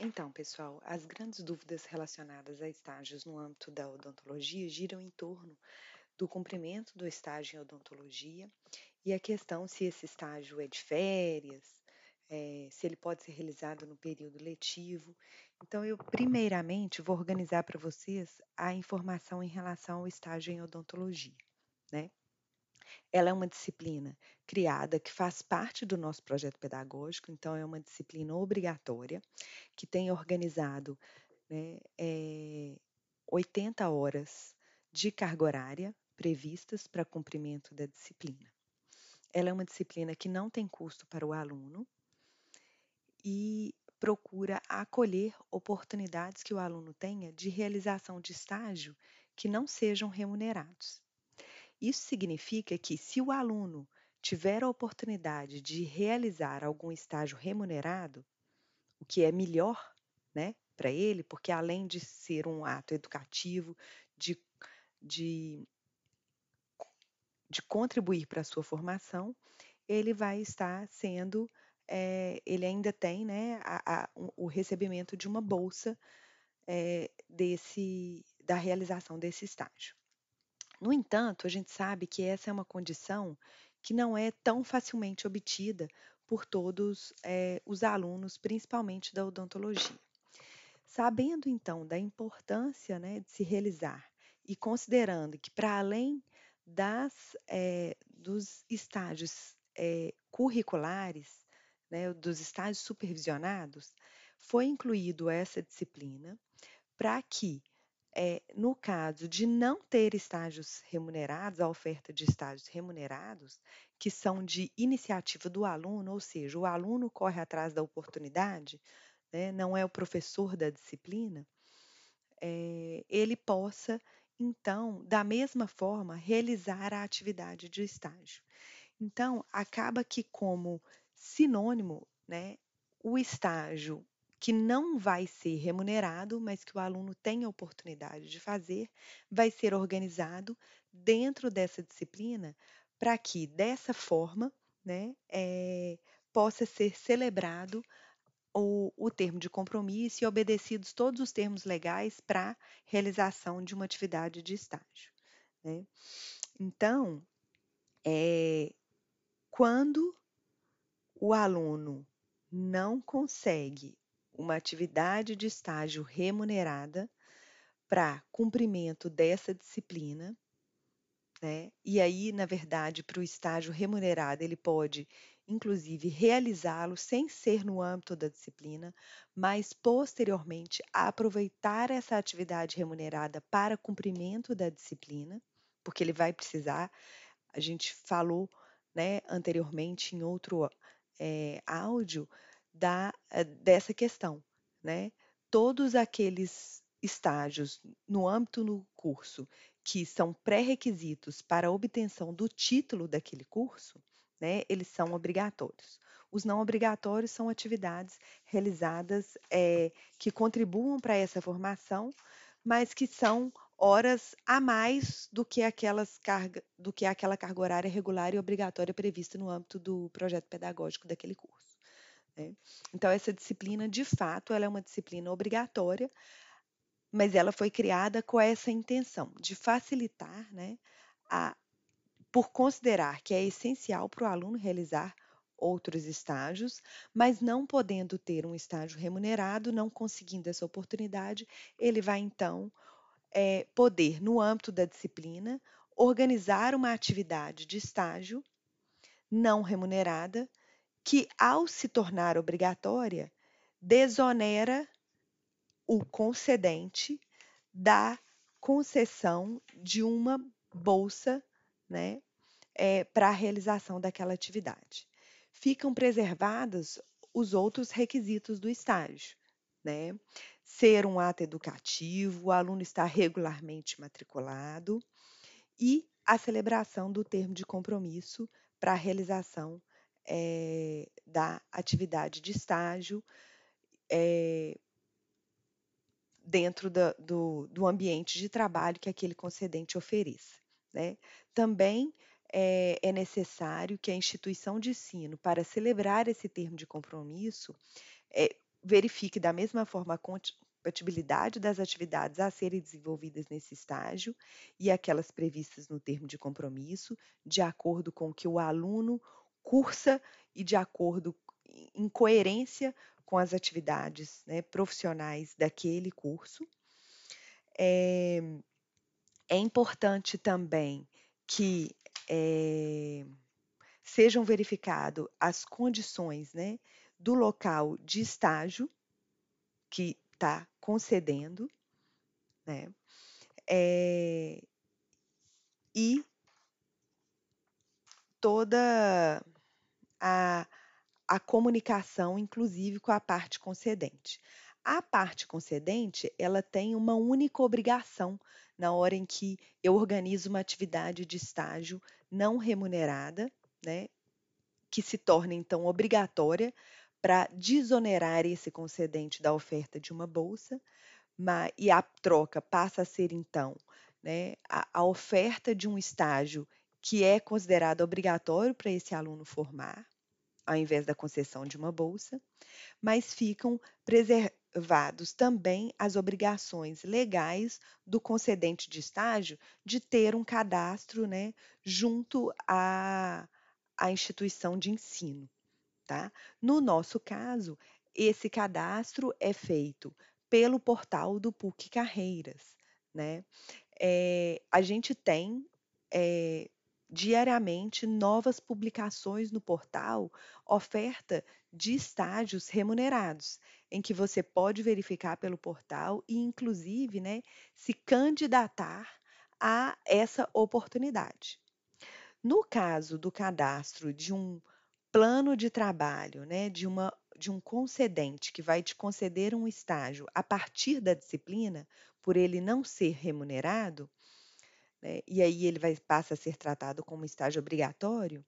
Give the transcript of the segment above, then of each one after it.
Então, pessoal, as grandes dúvidas relacionadas a estágios no âmbito da odontologia giram em torno do cumprimento do estágio em odontologia e a questão se esse estágio é de férias, eh, se ele pode ser realizado no período letivo. Então, eu primeiramente vou organizar para vocês a informação em relação ao estágio em odontologia, né? Ela é uma disciplina criada que faz parte do nosso projeto pedagógico, então é uma disciplina obrigatória que tem organizado, né, eh, 80 horas de carga horária previstas para cumprimento da disciplina. Ela é uma disciplina que não tem custo para o aluno e procura acolher oportunidades que o aluno tenha de realização de estágio que não sejam remunerados. Isso significa que, se o aluno tiver a oportunidade de realizar algum estágio remunerado, o que é melhor, né, para ele, porque além de ser um ato educativo, de, de, de contribuir para a sua formação, ele vai estar sendo, é, ele ainda tem, né, a, a, o recebimento de uma bolsa é, desse, da realização desse estágio. No entanto, a gente sabe que essa é uma condição que não é tão facilmente obtida por todos eh, os alunos, principalmente da odontologia. Sabendo então da importância né, de se realizar e considerando que, para além das, eh, dos estágios eh, curriculares, né, dos estágios supervisionados, foi incluído essa disciplina para que é, no caso de não ter estágios remunerados, a oferta de estágios remunerados, que são de iniciativa do aluno, ou seja, o aluno corre atrás da oportunidade, né, não é o professor da disciplina, é, ele possa, então, da mesma forma, realizar a atividade de estágio. Então, acaba que, como sinônimo, né, o estágio que não vai ser remunerado, mas que o aluno tem a oportunidade de fazer, vai ser organizado dentro dessa disciplina para que, dessa forma, né, é, possa ser celebrado o, o, termo de compromisso e obedecidos todos os termos legais para realização de uma atividade de estágio. Né? Então, é, quando o aluno não consegue uma atividade de estágio remunerada para cumprimento dessa disciplina, né? E aí, na verdade, para o estágio remunerado, ele pode, inclusive, realizá-lo sem ser no âmbito da disciplina, mas posteriormente aproveitar essa atividade remunerada para cumprimento da disciplina, porque ele vai precisar. A gente falou, né, anteriormente em outro é, áudio da, eh, dessa questão, né? Todos aqueles estágios no âmbito do curso que são pré-requisitos para a obtenção do título daquele curso, né, eles são obrigatórios. Os não obrigatórios são atividades realizadas é, que contribuam para essa formação, mas que são horas a mais do que aquelas carga, do que aquela carga horária regular e obrigatória prevista no âmbito do projeto pedagógico daquele curso. Né? Então, essa disciplina, de fato, ela é uma disciplina obrigatória, mas ela foi criada com essa intenção de facilitar, né, a, por considerar que é essencial para o aluno realizar outros estágios, mas não podendo ter um estágio remunerado, não conseguindo essa oportunidade, ele vai então é, poder, no âmbito da disciplina, organizar uma atividade de estágio não remunerada que, ao se tornar obrigatória, desonera o concedente da concessão de uma bolsa né, é, para a realização daquela atividade. Ficam preservados os outros requisitos do estágio, né? Ser um ato educativo, o aluno estar regularmente matriculado e a celebração do termo de compromisso para a realização é, da atividade de estágio é, dentro da, do, do, ambiente de trabalho que aquele concedente ofereça. Né? Também é, é necessário que a instituição de ensino, para celebrar esse termo de compromisso, verifique da mesma forma a compatibilidade das atividades a serem desenvolvidas nesse estágio e aquelas previstas no termo de compromisso, de acordo com o que o aluno cursa e de acordo em coerência com as atividades né, profissionais daquele curso. É, é importante também que é, sejam verificadas as condições né, do local de estágio que está concedendo, né? É, e toda a, a comunicação, inclusive com a parte concedente. A parte concedente, ela tem uma única obrigação na hora em que eu organizo uma atividade de estágio não remunerada, né, que se torna então obrigatória para desonerar esse concedente da oferta de uma bolsa, mas, e a troca passa a ser então né, a, a oferta de um estágio que é considerado obrigatório para esse aluno formar, ao invés da concessão de uma bolsa, mas ficam preservados também as obrigações legais do concedente de estágio de ter um cadastro né, junto à, à instituição de ensino. Tá? No nosso caso, esse cadastro é feito pelo portal do PUC Carreiras. Né? É, a gente tem é, diariamente novas publicações no portal, oferta de estágios remunerados, em que você pode verificar pelo portal e, inclusive, né, se candidatar a essa oportunidade. No caso do cadastro de um plano de trabalho, né, de uma de um concedente que vai te conceder um estágio a partir da disciplina, por ele não ser remunerado, né, e aí ele vai passa a ser tratado como estágio obrigatório,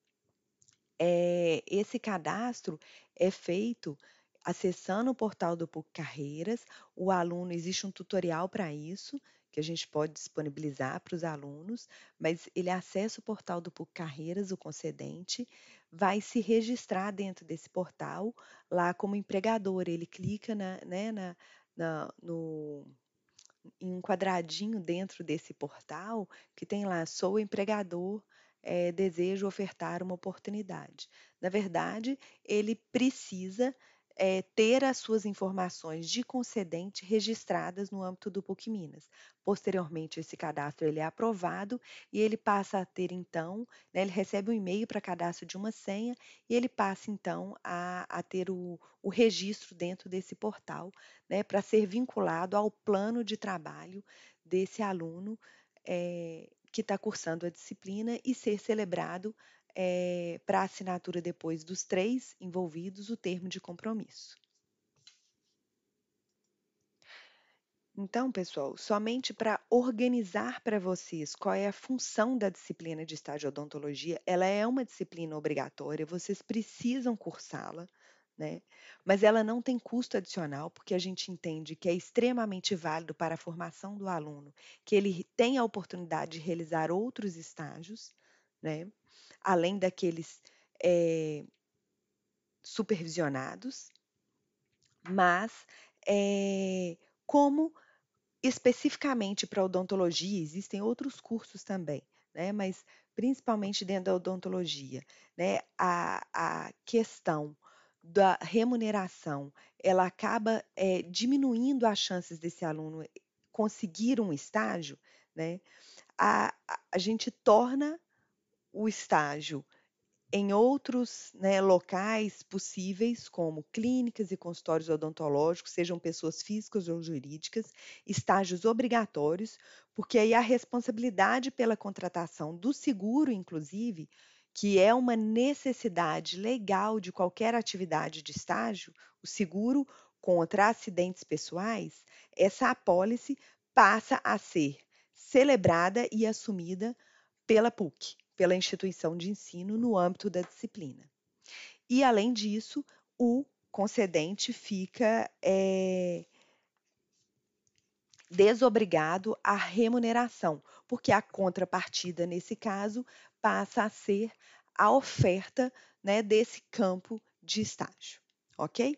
é, esse cadastro é feito acessando o portal do PUC Carreiras. O aluno, existe um tutorial para isso, que a gente pode disponibilizar para os alunos, mas ele acessa o portal do PUC Carreiras, o concedente, vai se registrar dentro desse portal, lá como empregador. Ele clica na, né, na, na, no, em um quadradinho dentro desse portal que tem lá, sou empregador, é, desejo ofertar uma oportunidade. Na verdade, ele precisa é, ter as suas informações de concedente registradas no âmbito do PUC Minas. Posteriormente, esse cadastro ele é aprovado e ele passa a ter, então, né, ele recebe um e-mail para cadastro de uma senha e ele passa, então, a, a ter o, o, registro dentro desse portal, né, para ser vinculado ao plano de trabalho desse aluno é, que está cursando a disciplina e ser celebrado é, para assinatura depois dos três envolvidos o termo de compromisso. Então, pessoal, somente para organizar para vocês qual é a função da disciplina de estágio odontologia, ela é uma disciplina obrigatória, vocês precisam cursá-la, né? Mas ela não tem custo adicional, porque a gente entende que é extremamente válido para a formação do aluno, que ele tenha a oportunidade de realizar outros estágios, né? além daqueles é, supervisionados, mas é, como especificamente para odontologia, existem outros cursos também, né? mas principalmente dentro da odontologia, né? a, a questão da remuneração, ela acaba é, diminuindo as chances desse aluno conseguir um estágio, né? a, a, gente torna o estágio em outros né, locais possíveis, como clínicas e consultórios odontológicos, sejam pessoas físicas ou jurídicas, estágios obrigatórios, porque aí a responsabilidade pela contratação do seguro, inclusive, que é uma necessidade legal de qualquer atividade de estágio, o seguro contra acidentes pessoais, essa apólice passa a ser celebrada e assumida pela PUC, pela instituição de ensino no âmbito da disciplina. E, além disso, o concedente fica é, desobrigado à remuneração, porque a contrapartida, nesse caso, passa a ser a oferta né, desse campo de estágio, ok?